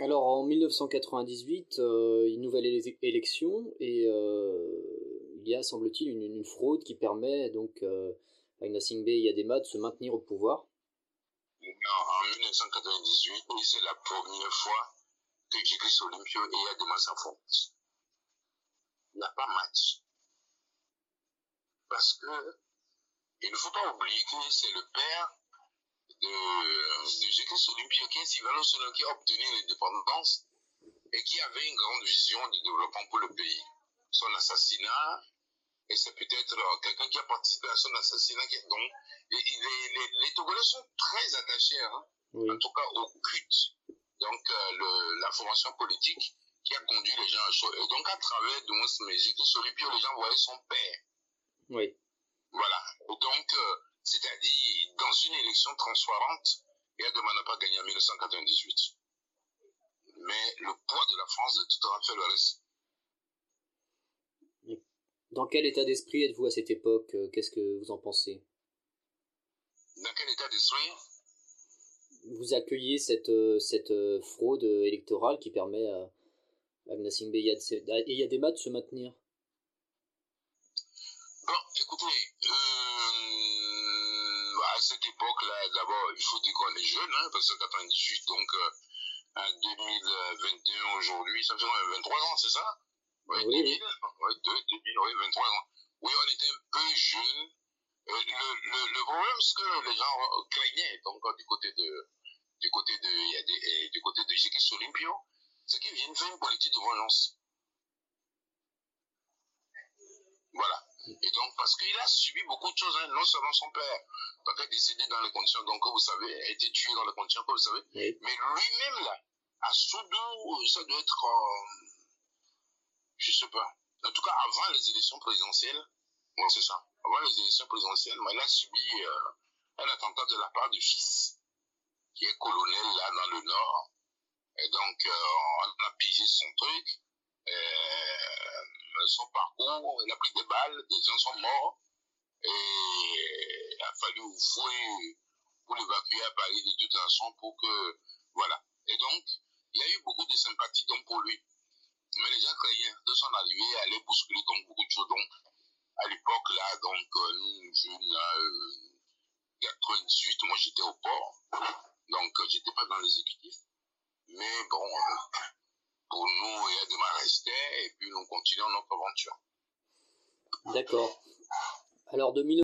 Alors en 1998, euh, une nouvelle éle- élection et euh, il y a, semble-t-il, une, une fraude qui permet donc euh, à Ignace Bey Yadema de se maintenir au pouvoir. En 1998, c'est la première fois que Jigris Olympio et Yadema s'affrontent. Il n'y a pas match. Parce que il ne faut pas oublier que c'est le père de, de qui est Sylvano qui a obtenu l'indépendance et qui avait une grande vision de développement pour le pays. Son assassinat, et c'est peut-être euh, quelqu'un qui a participé à son assassinat. Donc, les, les, Togolais sont très attachés, hein, Oui. en tout cas au culte. Donc, euh, le, la formation politique qui a conduit les gens à chaud. Et donc, à travers Dumous Méjique, Solipio, les gens voyaient son père. Oui. Voilà. Et donc, euh, c'est-à-dire, dans une élection transparente, Yadema n'a pas gagné en 1998. Mais le poids de la France de tout aura fait le reste. Dans quel état d'esprit êtes-vous à cette époque? Euh, Qu'est-ce que vous en pensez? Dans quel état d'esprit? Vous accueillez cette, euh, cette euh, fraude électorale qui permet à, à Ignace Bey Yad- et Yadema de se maintenir? Bon, écoutez, d'abord, il faut dire qu'on est jeune, hein, parce que 98, donc euh, en 2021 aujourd'hui, ça fait quand même 23 ans, c'est ça? Oui, Oui, 2000, oui, 2, 2000, oui, 23 ans. Oui, on était un peu jeunes. Euh, le, le, le problème, c'est que les gens euh, craignaient, donc euh, du côté de du côté de il y a des, du côté de Olympio, c'est qu'ils viennent faire une politique de vengeance. Voilà. Et donc, parce qu'il a subi beaucoup de choses, hein, non seulement son père, donc est décédé dans les conditions, donc, que vous savez, a été tué dans les conditions que vous savez, Oui. mais lui-même, là, à Soudou, ça doit être, euh, je sais pas, en tout cas, avant les élections présidentielles, c'est ça, avant les élections présidentielles, mais il a subi euh, un attentat de la part du fils, qui est colonel, là, dans le Nord, et donc, euh, on a pigé son truc, euh, son parcours, il a pris des balles, des gens sont morts, et il a fallu fouiller pour l'évacuer à Paris de toute façon pour que, voilà. Et donc, il y a eu beaucoup de sympathie donc pour lui. Mais les gens craignaient de son arrivée aller bousculer donc beaucoup de choses. Donc, à l'époque là, donc, euh, nous, jeunes, là, euh, 98, moi j'étais au port. Donc, euh, j'étais pas dans l'exécutif. Mais bon, euh, pour nous, il y a des restait et puis nous continuons notre aventure. D'accord. Alors de